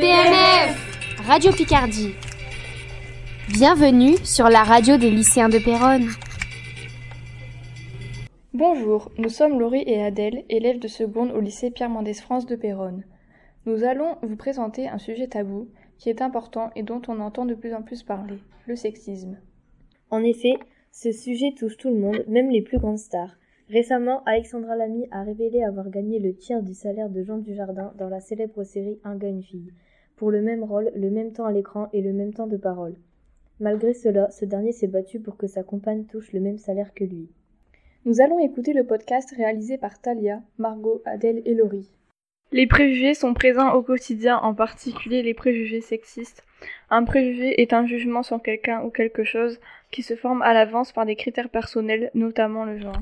PNF Radio Picardie. Bienvenue sur la radio des lycéens de Péronne. Bonjour, nous sommes Laurie et Adèle, élèves de seconde au lycée Pierre Mendès France de Péronne. Nous allons vous présenter un sujet tabou qui est important et dont on entend de plus en plus parler, le sexisme. En effet, ce sujet touche tout le monde, même les plus grandes stars. Récemment, Alexandra Lamy a révélé avoir gagné le tiers du salaire de Jean Dujardin dans la célèbre série Un gars, une fille, pour le même rôle, le même temps à l'écran et le même temps de parole. Malgré cela, ce dernier s'est battu pour que sa compagne touche le même salaire que lui. Nous allons écouter le podcast réalisé par Talia, Margot, Adèle et Laurie. Les préjugés sont présents au quotidien, en particulier les préjugés sexistes. Un préjugé est un jugement sur quelqu'un ou quelque chose qui se forme à l'avance par des critères personnels, notamment le genre.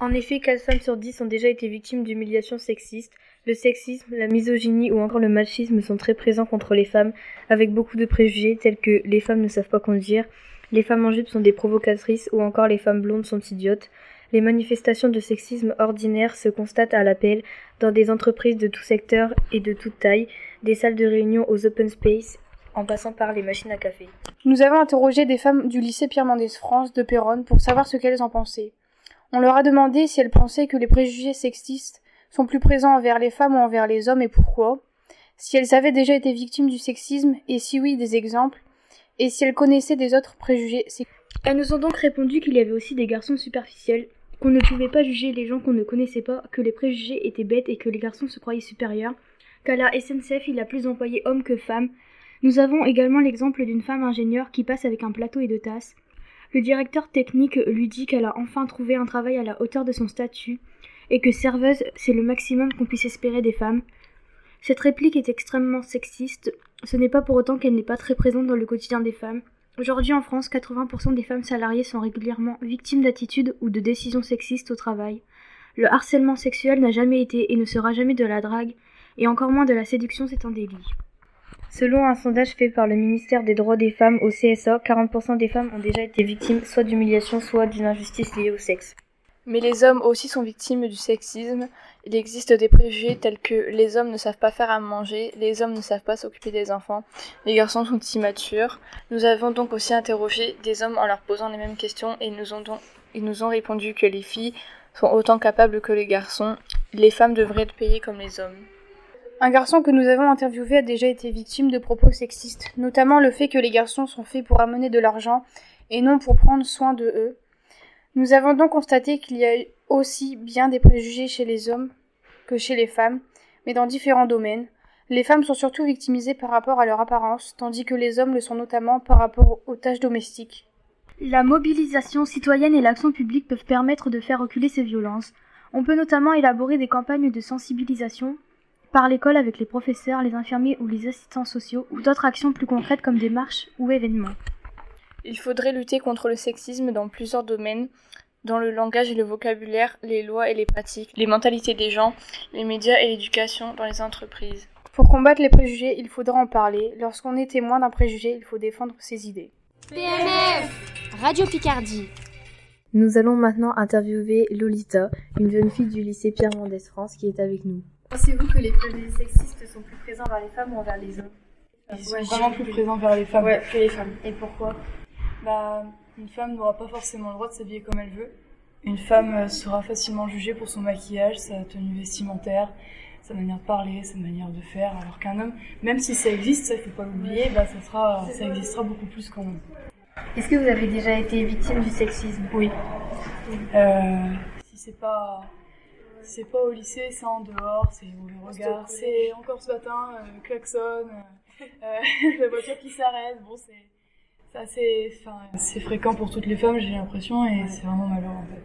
En effet, 4 femmes sur 10 ont déjà été victimes d'humiliations sexistes. Le sexisme, la misogynie ou encore le machisme sont très présents contre les femmes, avec beaucoup de préjugés tels que les femmes ne savent pas conduire, les femmes en jupe sont des provocatrices ou encore les femmes blondes sont idiotes. Les manifestations de sexisme ordinaires se constatent à l'appel dans des entreprises de tout secteur et de toute taille, des salles de réunion aux open space, en passant par les machines à café. Nous avons interrogé des femmes du lycée Pierre Mendès France de Péronne pour savoir ce qu'elles en pensaient. On leur a demandé si elles pensaient que les préjugés sexistes sont plus présents envers les femmes ou envers les hommes et pourquoi, si elles avaient déjà été victimes du sexisme et si oui des exemples, et si elles connaissaient des autres préjugés sexistes. Elles nous ont donc répondu qu'il y avait aussi des garçons superficiels, qu'on ne pouvait pas juger les gens qu'on ne connaissait pas, que les préjugés étaient bêtes et que les garçons se croyaient supérieurs, qu'à la SNCF il a plus employé hommes que femmes. Nous avons également l'exemple d'une femme ingénieure qui passe avec un plateau et deux tasses, le directeur technique lui dit qu'elle a enfin trouvé un travail à la hauteur de son statut et que serveuse, c'est le maximum qu'on puisse espérer des femmes. Cette réplique est extrêmement sexiste. Ce n'est pas pour autant qu'elle n'est pas très présente dans le quotidien des femmes. Aujourd'hui en France, 80% des femmes salariées sont régulièrement victimes d'attitudes ou de décisions sexistes au travail. Le harcèlement sexuel n'a jamais été et ne sera jamais de la drague, et encore moins de la séduction, c'est un délit. Selon un sondage fait par le ministère des droits des femmes au CSA, 40% des femmes ont déjà été victimes soit d'humiliation, soit d'une injustice liée au sexe. Mais les hommes aussi sont victimes du sexisme. Il existe des préjugés tels que les hommes ne savent pas faire à manger, les hommes ne savent pas s'occuper des enfants, les garçons sont immatures. Nous avons donc aussi interrogé des hommes en leur posant les mêmes questions et ils nous ont, donc, ils nous ont répondu que les filles sont autant capables que les garçons. Les femmes devraient être payées comme les hommes. Un garçon que nous avons interviewé a déjà été victime de propos sexistes, notamment le fait que les garçons sont faits pour amener de l'argent et non pour prendre soin de eux. Nous avons donc constaté qu'il y a aussi bien des préjugés chez les hommes que chez les femmes, mais dans différents domaines. Les femmes sont surtout victimisées par rapport à leur apparence, tandis que les hommes le sont notamment par rapport aux tâches domestiques. La mobilisation citoyenne et l'action publique peuvent permettre de faire reculer ces violences. On peut notamment élaborer des campagnes de sensibilisation par l'école avec les professeurs, les infirmiers ou les assistants sociaux, ou d'autres actions plus concrètes comme des marches ou événements. Il faudrait lutter contre le sexisme dans plusieurs domaines, dans le langage et le vocabulaire, les lois et les pratiques, les mentalités des gens, les médias et l'éducation dans les entreprises. Pour combattre les préjugés, il faudra en parler. Lorsqu'on est témoin d'un préjugé, il faut défendre ses idées. PNF Radio Picardie. Nous allons maintenant interviewer Lolita, une jeune fille du lycée Pierre Mendès France qui est avec nous. Pensez-vous que les préjugés sexistes sont plus présents vers les femmes ou envers les hommes Ils sont vraiment plus présents vers les femmes. Ouais, que les femmes. Et pourquoi Bah, une femme n'aura pas forcément le droit de s'habiller comme elle veut. Une femme euh, sera facilement jugée pour son maquillage, sa tenue vestimentaire, sa manière de parler, sa manière de faire, alors qu'un homme, même si ça existe, ça il faut pas l'oublier, bah ça sera, ça existera beaucoup plus quand même. Est-ce que vous avez déjà été victime du sexisme? Oui. Euh, si c'est pas c'est pas au lycée, c'est en dehors, c'est mauvais regard, c'est encore ce matin, euh, klaxon, euh, euh la voiture qui s'arrête, bon c'est assez, enfin, c'est fréquent pour toutes les femmes, j'ai l'impression, et c'est vraiment malheureux en fait.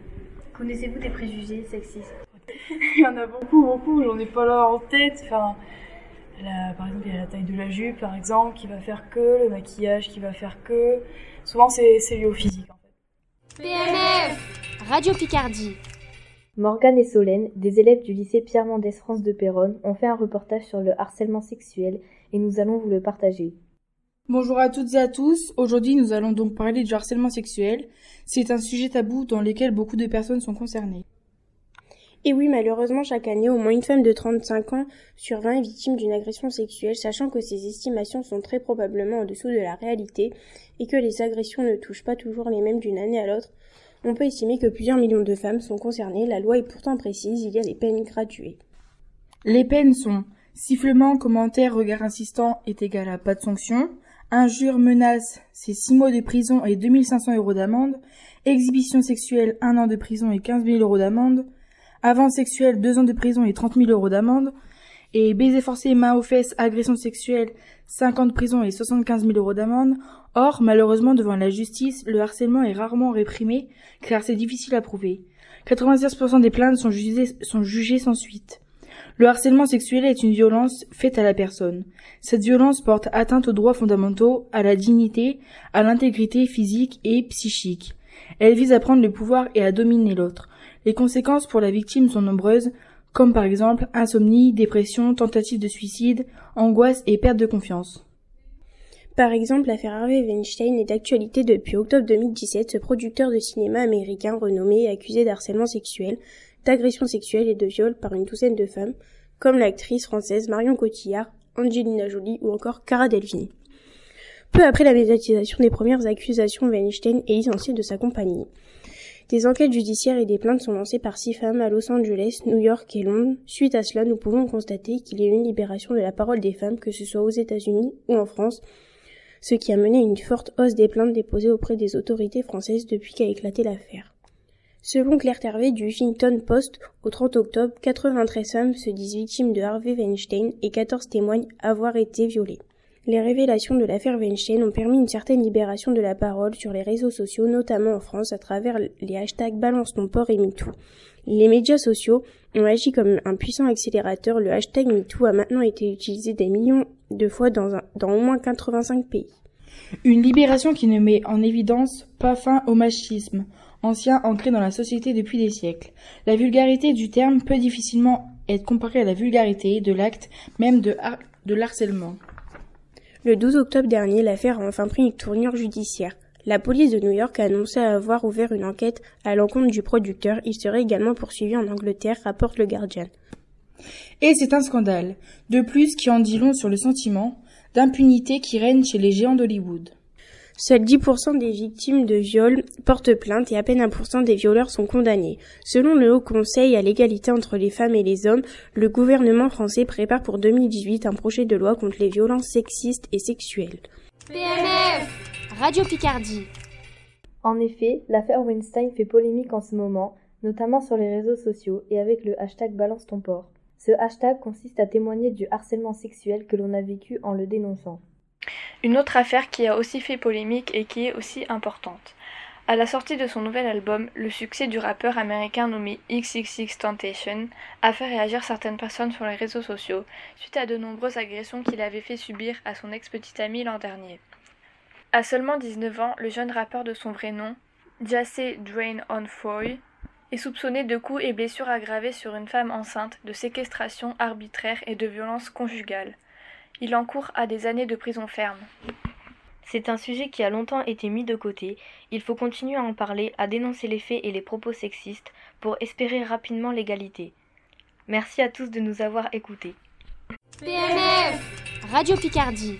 Connaissez-vous des préjugés sexistes? Il y en a beaucoup, beaucoup, j'en ai pas là en tête, enfin, la, par exemple, il y a la taille de la jupe, par exemple, qui va faire que, le maquillage qui va faire que, souvent c'est lié au physique en fait. PNF Radio Picardie. Morgane et Solène, des élèves du lycée Pierre Mendès France de Péronne, ont fait un reportage sur le harcèlement sexuel et nous allons vous le partager. Bonjour à toutes et à tous. Aujourd'hui, nous allons donc parler du harcèlement sexuel. C'est un sujet tabou dans lequel beaucoup de personnes sont concernées. Et oui, malheureusement, chaque année, au moins une femme de 35 ans sur 20 est victime d'une agression sexuelle, sachant que ces estimations sont très probablement en dessous de la réalité et que les agressions ne touchent pas toujours les mêmes d'une année à l'autre. On peut estimer que plusieurs millions de femmes sont concernées, la loi est pourtant précise, il y a des peines graduées. Les peines sont sifflement, commentaire, regard insistant est égal à pas de sanction, injure, menace, c'est 6 mois de prison et 2500 euros d'amende, exhibition sexuelle, 1 an de prison et 15 000 euros d'amende, avant sexuelle, 2 ans de prison et 30 000 euros d'amende, et baiser forcé, main aux fesses, agression sexuelle, 5 ans de prison et 75 000 euros d'amende. Or, malheureusement, devant la justice, le harcèlement est rarement réprimé, car c'est difficile à prouver. 96% des plaintes sont jugées, sont jugées sans suite. Le harcèlement sexuel est une violence faite à la personne. Cette violence porte atteinte aux droits fondamentaux, à la dignité, à l'intégrité physique et psychique. Elle vise à prendre le pouvoir et à dominer l'autre. Les conséquences pour la victime sont nombreuses, comme par exemple insomnie, dépression, tentative de suicide, angoisse et perte de confiance. Par exemple, l'affaire Harvey Weinstein est d'actualité depuis octobre 2017. Ce producteur de cinéma américain renommé est accusé d'harcèlement sexuel, d'agression sexuelle et de viol par une douzaine de femmes, comme l'actrice française Marion Cotillard, Angelina Jolie ou encore Cara Delvini. Peu après la médiatisation des premières accusations, Weinstein est licencié de sa compagnie. Des enquêtes judiciaires et des plaintes sont lancées par six femmes à Los Angeles, New York et Londres. Suite à cela, nous pouvons constater qu'il y a eu une libération de la parole des femmes, que ce soit aux États-Unis ou en France, ce qui a mené à une forte hausse des plaintes déposées auprès des autorités françaises depuis qu'a éclaté l'affaire. Selon Claire Tervé du Huffington Post, au 30 octobre, 93 femmes se disent victimes de Harvey Weinstein et 14 témoignent avoir été violées. Les révélations de l'affaire Weinstein ont permis une certaine libération de la parole sur les réseaux sociaux, notamment en France, à travers les hashtags Balance ton port et MeToo. Les médias sociaux ont agi comme un puissant accélérateur. Le hashtag MeToo a maintenant été utilisé des millions de fois dans, au moins 85 pays. Une libération qui ne met en évidence pas fin au machisme, ancien ancré dans la société depuis des siècles. La vulgarité du terme peut difficilement être comparée à la vulgarité de l'acte même de, de l'harcèlement. Le 12 octobre dernier, l'affaire a enfin pris une tournure judiciaire. La police de New York a annoncé avoir ouvert une enquête à l'encontre du producteur. Il serait également poursuivi en Angleterre, rapporte le Guardian. Et c'est un scandale. De plus, qui en dit long sur le sentiment d'impunité qui règne chez les géants d'Hollywood. Seuls 10% des victimes de viol portent plainte et à peine 1% des violeurs sont condamnés. Selon le Haut Conseil à l'égalité entre les femmes et les hommes, le gouvernement français prépare pour 2018 un projet de loi contre les violences sexistes et sexuelles. PNF Radio Picardie. En effet, l'affaire Weinstein fait polémique en ce moment, notamment sur les réseaux sociaux et avec le hashtag Balance ton port. Ce hashtag consiste à témoigner du harcèlement sexuel que l'on a vécu en le dénonçant. Une autre affaire qui a aussi fait polémique et qui est aussi importante. À la sortie de son nouvel album, le succès du rappeur américain nommé XXX Temptation a fait réagir certaines personnes sur les réseaux sociaux suite à de nombreuses agressions qu'il avait fait subir à son ex-petite amie l'an dernier. À seulement 19 ans, le jeune rappeur de son vrai nom, Jace Drain On Foy, est soupçonné de coups et blessures aggravées sur une femme enceinte, de séquestration arbitraire et de violence conjugale. Il encourt à des années de prison ferme. C'est un sujet qui a longtemps été mis de côté. Il faut continuer à en parler, à dénoncer les faits et les propos sexistes pour espérer rapidement l'égalité. Merci à tous de nous avoir écoutés. PNF Radio Picardie